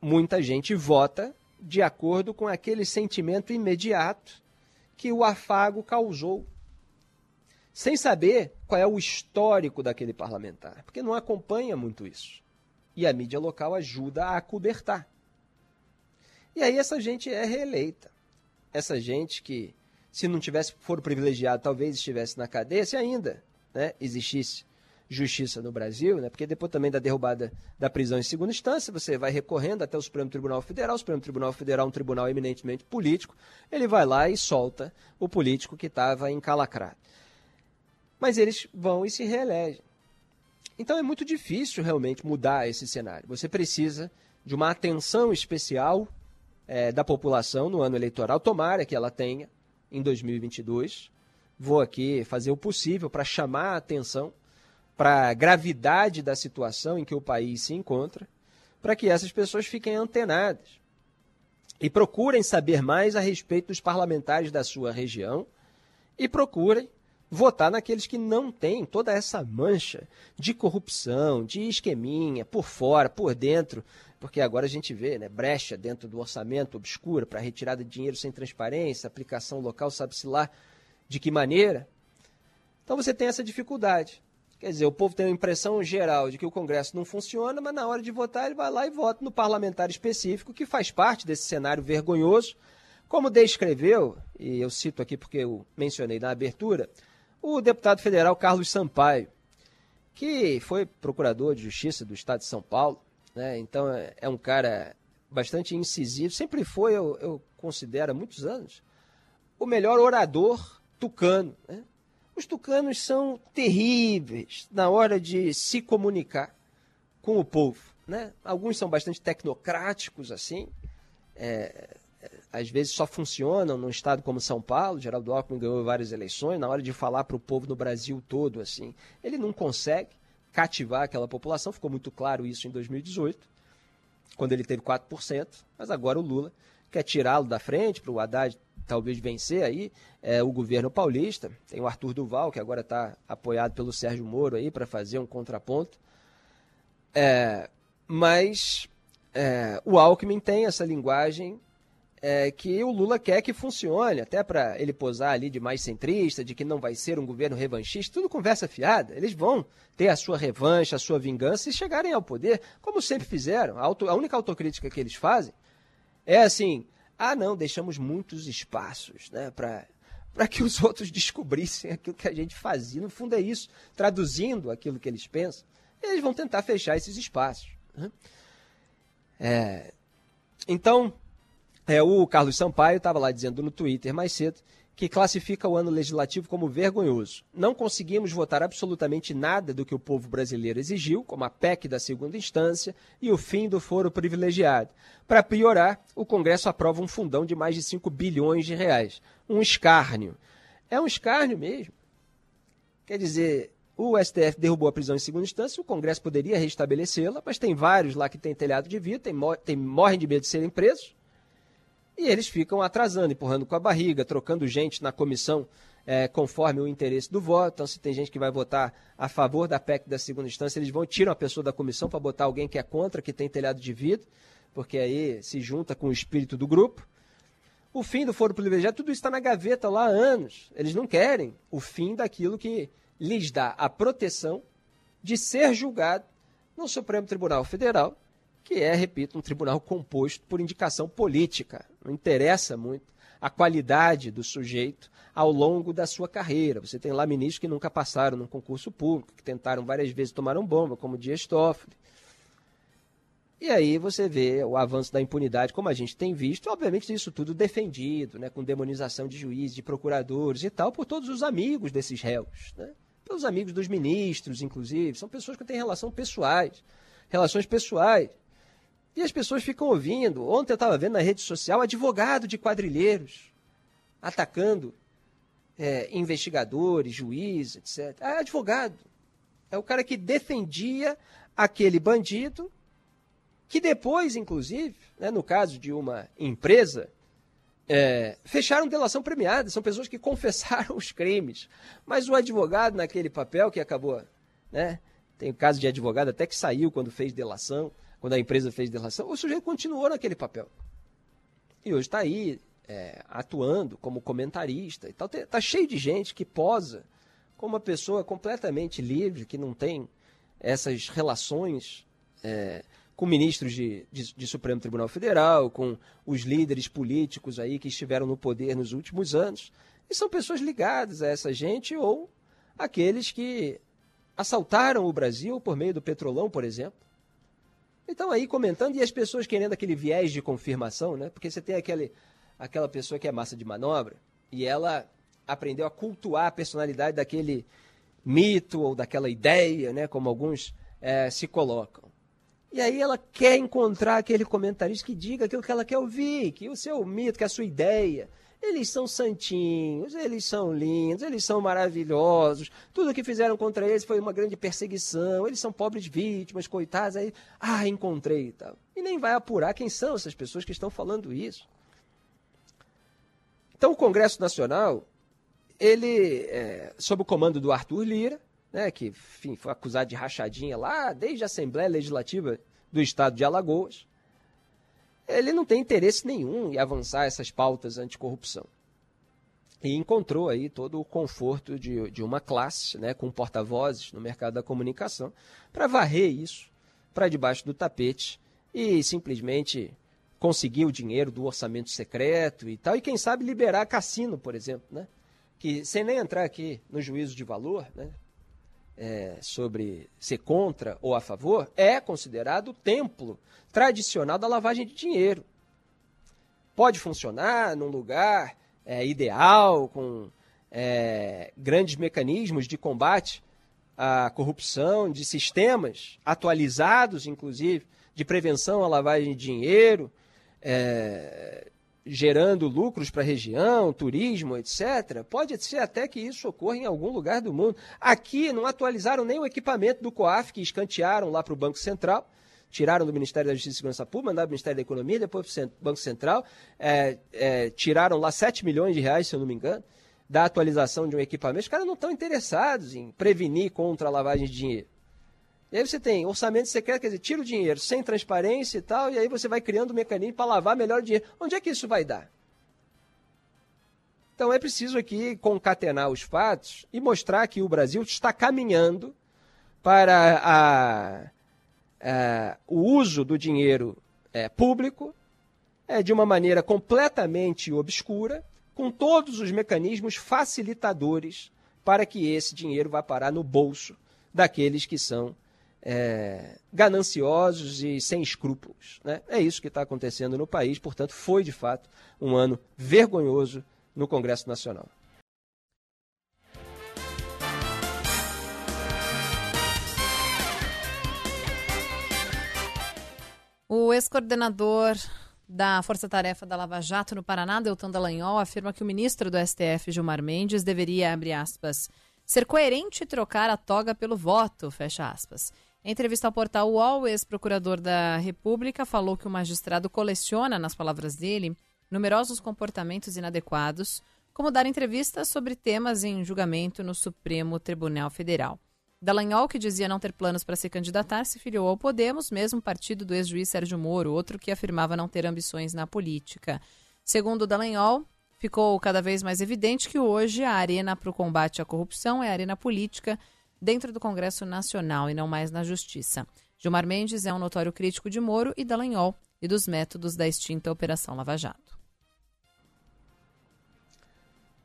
muita gente vota de acordo com aquele sentimento imediato que o afago causou, sem saber qual é o histórico daquele parlamentar, porque não acompanha muito isso. E a mídia local ajuda a acobertar. E aí essa gente é reeleita. Essa gente que, se não tivesse foro privilegiado, talvez estivesse na cadeia, se ainda né, existisse justiça no Brasil, né? porque depois também da derrubada da prisão em segunda instância, você vai recorrendo até o Supremo Tribunal Federal, o Supremo Tribunal Federal é um tribunal eminentemente político, ele vai lá e solta o político que estava encalacrado. Mas eles vão e se reelegem. Então é muito difícil realmente mudar esse cenário. Você precisa de uma atenção especial é, da população no ano eleitoral, tomara que ela tenha em 2022. Vou aqui fazer o possível para chamar a atenção para a gravidade da situação em que o país se encontra, para que essas pessoas fiquem antenadas e procurem saber mais a respeito dos parlamentares da sua região e procurem votar naqueles que não têm toda essa mancha de corrupção, de esqueminha, por fora, por dentro, porque agora a gente vê né, brecha dentro do orçamento obscuro para retirada de dinheiro sem transparência, aplicação local, sabe-se lá de que maneira. Então você tem essa dificuldade. Quer dizer, o povo tem a impressão geral de que o Congresso não funciona, mas na hora de votar ele vai lá e vota no parlamentar específico, que faz parte desse cenário vergonhoso. Como descreveu, e eu cito aqui porque eu mencionei na abertura, o deputado federal Carlos Sampaio, que foi procurador de justiça do estado de São Paulo, né? então é, é um cara bastante incisivo, sempre foi, eu, eu considero há muitos anos, o melhor orador tucano. Né? Os tucanos são terríveis na hora de se comunicar com o povo. Né? Alguns são bastante tecnocráticos, assim, é, às vezes só funcionam num estado como São Paulo, Geraldo Alckmin ganhou várias eleições, na hora de falar para o povo no Brasil todo, assim, ele não consegue cativar aquela população, ficou muito claro isso em 2018, quando ele teve 4%, mas agora o Lula quer tirá-lo da frente para o Haddad talvez vencer aí é, o governo paulista, tem o Arthur Duval, que agora está apoiado pelo Sérgio Moro aí para fazer um contraponto, é, mas é, o Alckmin tem essa linguagem é, que o Lula quer que funcione, até para ele posar ali de mais centrista, de que não vai ser um governo revanchista, tudo conversa fiada. Eles vão ter a sua revanche, a sua vingança e chegarem ao poder, como sempre fizeram. A, auto, a única autocrítica que eles fazem é assim: ah, não, deixamos muitos espaços né, para que os [LAUGHS] outros descobrissem aquilo que a gente fazia. No fundo é isso, traduzindo aquilo que eles pensam, eles vão tentar fechar esses espaços. Né? É, então, é, o Carlos Sampaio estava lá dizendo no Twitter mais cedo que classifica o ano legislativo como vergonhoso. Não conseguimos votar absolutamente nada do que o povo brasileiro exigiu, como a PEC da segunda instância e o fim do foro privilegiado. Para piorar, o Congresso aprova um fundão de mais de 5 bilhões de reais. Um escárnio. É um escárnio mesmo. Quer dizer, o STF derrubou a prisão em segunda instância, o Congresso poderia restabelecê-la, mas tem vários lá que têm telhado de vidro, tem, tem, morrem de medo de serem presos e eles ficam atrasando, empurrando com a barriga, trocando gente na comissão é, conforme o interesse do voto. Então, se tem gente que vai votar a favor da PEC da segunda instância, eles vão tirar a pessoa da comissão para botar alguém que é contra, que tem telhado de vidro, porque aí se junta com o espírito do grupo. O fim do foro privilegiado, tudo isso está na gaveta lá há anos. Eles não querem o fim daquilo que lhes dá a proteção de ser julgado no Supremo Tribunal Federal que é, repito, um tribunal composto por indicação política. Não interessa muito a qualidade do sujeito ao longo da sua carreira. Você tem lá ministros que nunca passaram num concurso público, que tentaram várias vezes tomaram bomba, como Dias Toffoli. E aí você vê o avanço da impunidade, como a gente tem visto, obviamente isso tudo defendido, né, com demonização de juízes, de procuradores e tal, por todos os amigos desses réus, né, pelos amigos dos ministros, inclusive, são pessoas que têm relação pessoais, relações pessoais. E as pessoas ficam ouvindo. Ontem eu estava vendo na rede social advogado de quadrilheiros atacando é, investigadores, juízes, etc. É advogado. É o cara que defendia aquele bandido, que depois, inclusive, né, no caso de uma empresa, é, fecharam delação premiada. São pessoas que [LAUGHS] confessaram os crimes. Mas o advogado, naquele papel que acabou. Né, tem o caso de advogado até que saiu quando fez delação quando a empresa fez delação, o sujeito continuou naquele papel. E hoje está aí, é, atuando como comentarista e tal. Está cheio de gente que posa como uma pessoa completamente livre, que não tem essas relações é, com ministros de, de, de, Supremo Tribunal Federal, com os líderes políticos aí que estiveram no poder nos últimos anos. E são pessoas ligadas a essa gente ou aqueles que assaltaram o Brasil por meio do petrolão, por exemplo então aí comentando, e as pessoas querendo aquele viés de confirmação, né? Porque você tem aquele, aquela pessoa que é massa de manobra e ela aprendeu a cultuar a personalidade daquele mito ou daquela ideia, né? Como alguns é, se colocam. E aí ela quer encontrar aquele comentarista que diga aquilo que ela quer ouvir, que o seu mito, que a sua ideia, eles são santinhos, eles são lindos, eles são maravilhosos. Tudo que fizeram contra eles foi uma grande perseguição. Eles são pobres vítimas, coitados. Aí, ah, encontrei e tal. E nem vai apurar quem são essas pessoas que estão falando isso. Então, o Congresso Nacional, ele, é, sob o comando do Arthur Lira, né, que enfim, foi acusado de rachadinha lá desde a Assembleia Legislativa do Estado de Alagoas, ele não tem interesse nenhum em avançar essas pautas anticorrupção. E encontrou aí todo o conforto de, de uma classe, né, com porta-vozes no mercado da comunicação, para varrer isso para debaixo do tapete e simplesmente conseguir o dinheiro do orçamento secreto e tal, e quem sabe liberar cassino, por exemplo, né? que sem nem entrar aqui no juízo de valor, né? É, sobre ser contra ou a favor, é considerado o templo tradicional da lavagem de dinheiro. Pode funcionar num lugar é, ideal, com é, grandes mecanismos de combate à corrupção, de sistemas atualizados, inclusive, de prevenção à lavagem de dinheiro, é, gerando lucros para a região, turismo, etc. Pode ser até que isso ocorra em algum lugar do mundo. Aqui não atualizaram nem o equipamento do COAF, que escantearam lá para o Banco Central, tiraram do Ministério da Justiça e Segurança Pública, mandaram para o Ministério da Economia, depois para o Banco Central, é, é, tiraram lá 7 milhões de reais, se eu não me engano, da atualização de um equipamento. Os caras não estão interessados em prevenir contra a lavagem de dinheiro. E aí você tem orçamento secreto, quer dizer, tira o dinheiro sem transparência e tal, e aí você vai criando um mecanismo para lavar melhor o dinheiro. Onde é que isso vai dar? Então é preciso aqui concatenar os fatos e mostrar que o Brasil está caminhando para a, a, o uso do dinheiro é, público é, de uma maneira completamente obscura, com todos os mecanismos facilitadores para que esse dinheiro vá parar no bolso daqueles que são é, gananciosos e sem escrúpulos. Né? É isso que está acontecendo no país, portanto, foi de fato um ano vergonhoso no Congresso Nacional. O ex-coordenador da Força Tarefa da Lava Jato no Paraná, Deltan Dallagnol, afirma que o ministro do STF, Gilmar Mendes, deveria, abre aspas, ser coerente e trocar a toga pelo voto, fecha aspas. Em entrevista ao portal UOL, o ex-procurador da República falou que o magistrado coleciona, nas palavras dele, numerosos comportamentos inadequados, como dar entrevistas sobre temas em julgamento no Supremo Tribunal Federal. Dallagnol, que dizia não ter planos para se candidatar, se filiou ao Podemos, mesmo partido do ex-juiz Sérgio Moro, outro que afirmava não ter ambições na política. Segundo Dallagnol, ficou cada vez mais evidente que hoje a arena para o combate à corrupção é a arena política, dentro do Congresso Nacional e não mais na Justiça. Gilmar Mendes é um notório crítico de Moro e Dallagnol e dos métodos da extinta Operação Lava Jato.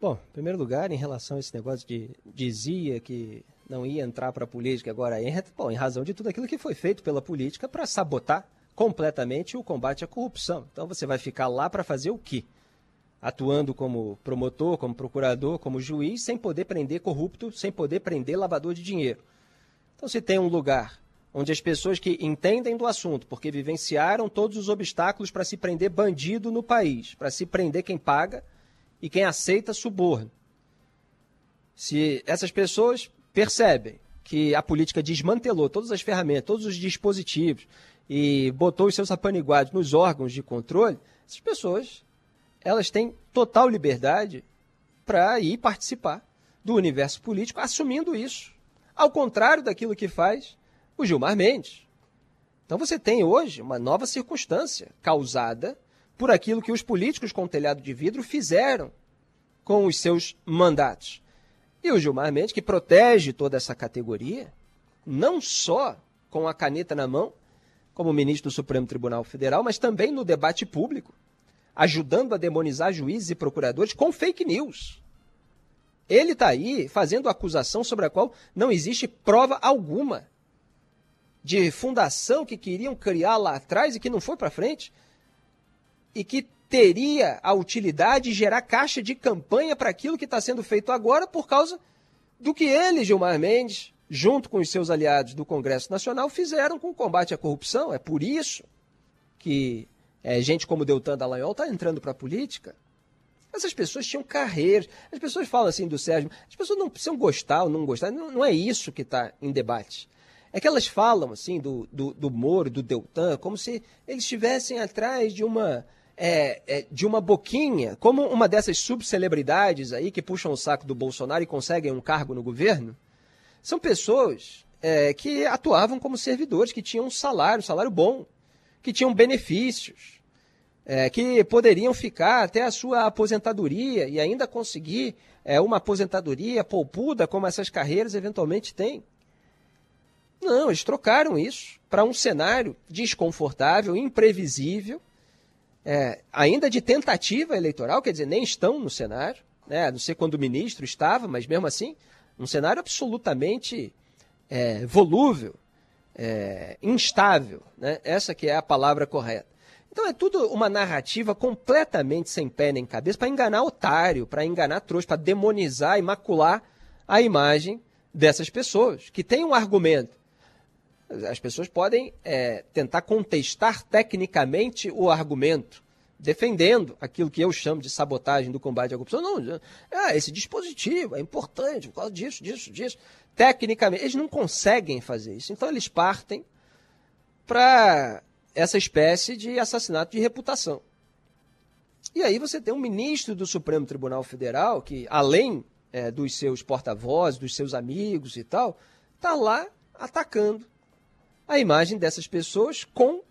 Bom, em primeiro lugar, em relação a esse negócio de dizia que não ia entrar para a política, agora entra, bom, em razão de tudo aquilo que foi feito pela política para sabotar completamente o combate à corrupção. Então você vai ficar lá para fazer o quê? Atuando como promotor, como procurador, como juiz, sem poder prender corrupto, sem poder prender lavador de dinheiro. Então, se tem um lugar onde as pessoas que entendem do assunto, porque vivenciaram todos os obstáculos para se prender bandido no país, para se prender quem paga e quem aceita suborno. Se essas pessoas percebem que a política desmantelou todas as ferramentas, todos os dispositivos e botou os seus apaniguados nos órgãos de controle, essas pessoas elas têm total liberdade para ir participar do universo político assumindo isso. Ao contrário daquilo que faz o Gilmar Mendes. Então você tem hoje uma nova circunstância causada por aquilo que os políticos com telhado de vidro fizeram com os seus mandatos. E o Gilmar Mendes, que protege toda essa categoria, não só com a caneta na mão, como ministro do Supremo Tribunal Federal, mas também no debate público, ajudando a demonizar juízes e procuradores com fake news. Ele está aí fazendo acusação sobre a qual não existe prova alguma de fundação que queriam criar lá atrás e que não foi para frente e que teria a utilidade de gerar caixa de campanha para aquilo que está sendo feito agora por causa do que ele, Gilmar Mendes, junto com os seus aliados do Congresso Nacional, fizeram com o combate à corrupção. É por isso que é, gente como Deltan Dallagnol está entrando para a política. Essas pessoas tinham carreiras. As pessoas falam assim do Sérgio, as pessoas não precisam gostar ou não gostar. Não, não é isso que está em debate. É que elas falam assim do, do, do Moro, do Deltan, como se eles estivessem atrás de uma é, é, de uma boquinha, como uma dessas subcelebridades aí que puxam o saco do Bolsonaro e conseguem um cargo no governo, são pessoas é, que atuavam como servidores, que tinham um salário, um salário bom, que tinham benefícios, é, que poderiam ficar até a sua aposentadoria e ainda conseguir é, uma aposentadoria poupuda, como essas carreiras eventualmente têm. Não, eles trocaram isso para um cenário desconfortável, imprevisível, é, ainda de tentativa eleitoral, quer dizer, nem estão no cenário, né, não sei quando o ministro estava, mas mesmo assim, um cenário absolutamente é, volúvel, é, instável, né, essa que é a palavra correta. Então é tudo uma narrativa completamente sem pé nem cabeça para enganar otário, para enganar trouxa, para demonizar e macular a imagem dessas pessoas, que têm um argumento. As pessoas podem é, tentar contestar tecnicamente o argumento, defendendo aquilo que eu chamo de sabotagem do combate à corrupção. Não, é, esse dispositivo é importante por causa disso, disso, disso. Tecnicamente, eles não conseguem fazer isso. Então eles partem para essa espécie de assassinato de reputação. E aí você tem um ministro do Supremo Tribunal Federal que, além é, dos seus porta-vozes, dos seus amigos e tal, está lá atacando a imagem dessas pessoas com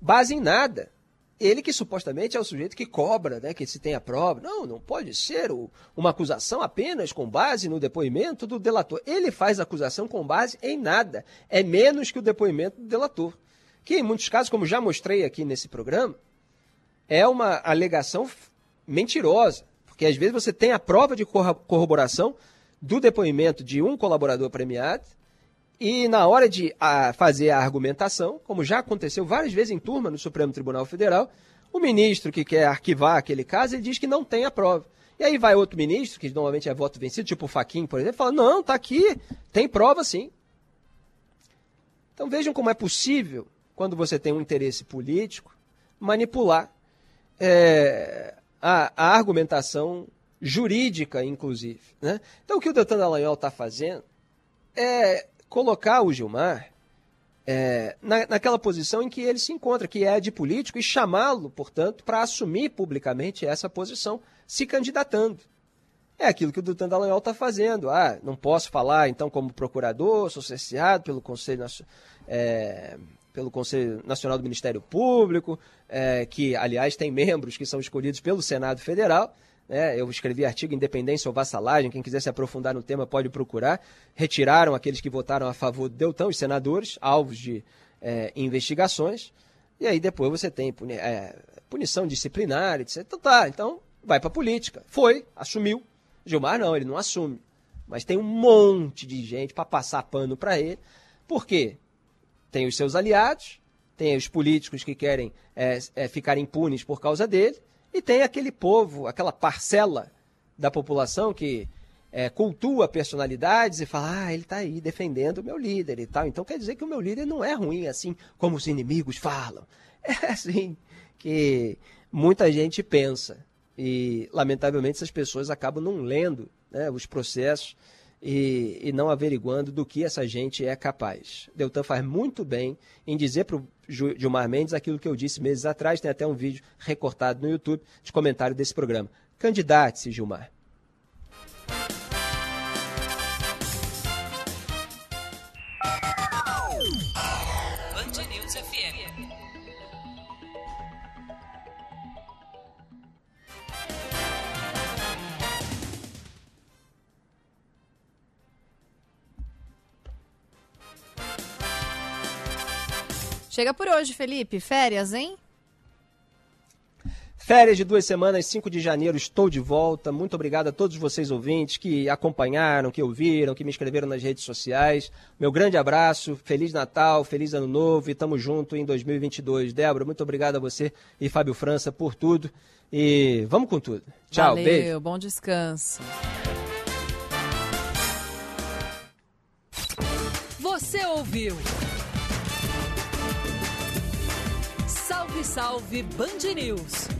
base em nada. Ele que supostamente é o sujeito que cobra, né, que se tem a prova. Não, não pode ser uma acusação apenas com base no depoimento do delator. Ele faz acusação com base em nada. É menos que o depoimento do delator que em muitos casos, como já mostrei aqui nesse programa, é uma alegação mentirosa, porque às vezes você tem a prova de corroboração do depoimento de um colaborador premiado e na hora de a, fazer a argumentação, como já aconteceu várias vezes em turma no Supremo Tribunal Federal, o ministro que quer arquivar aquele caso, ele diz que não tem a prova. E aí vai outro ministro, que normalmente é voto vencido, tipo o Faquin, por exemplo, fala: não, está aqui, tem prova sim. Então vejam como é possível quando você tem um interesse político, manipular é, a, a, argumentação jurídica, inclusive. Né? Então, o que o Deltan Dallagnol está fazendo é colocar o Gilmar é, na, naquela posição em que ele se encontra, que é de político, e chamá-lo, portanto, para assumir publicamente essa posição, se candidatando. É aquilo que o Deltan Dallagnol está fazendo. Ah, não posso falar, então, como procurador, sou cerceado pelo Conselho. É, pelo Conselho Nacional do Ministério Público, é, que, aliás, tem membros que são escolhidos pelo Senado Federal. Né? Eu escrevi artigo Independência ou Vassalagem, quem quiser se aprofundar no tema pode procurar. Retiraram aqueles que votaram a favor do Deltão, os senadores, alvos de é, investigações. E aí depois você tem puni é, punição disciplinar, etc. Então tá, então vai para política. Foi, assumiu. Gilmar não, ele não assume. Mas tem um monte de gente para passar pano para ele. Por quê? tem os seus aliados, tem os políticos que querem é, é, ficar impunes por causa dele, e tem aquele povo, aquela parcela da população que é, cultua personalidades e fala, ah, ele está aí defendendo o meu líder e tal. Então quer dizer que o meu líder não é ruim assim como os inimigos falam. [LAUGHS] É assim que muita gente pensa. E, lamentavelmente, essas pessoas acabam não lendo né, os processos e, e, não averiguando do que essa gente é capaz. Deltan faz muito bem em dizer para o Gilmar Mendes aquilo que eu disse meses atrás, tem até um vídeo recortado no YouTube de comentário desse programa. Candidate-se, Gilmar. Chega por hoje, Felipe. Férias, hein? Férias de duas semanas, 5 de janeiro, estou de volta. Muito obrigado a todos vocês ouvintes que acompanharam, que ouviram, que me escreveram nas redes sociais. Meu grande abraço, Feliz Natal, Feliz Ano Novo e tamo junto em 2022. Débora, muito obrigado a você e Fábio França por tudo. E vamos com tudo. Tchau, Valeu, beijo. bom descanso. Você ouviu? Salve, salve Band News!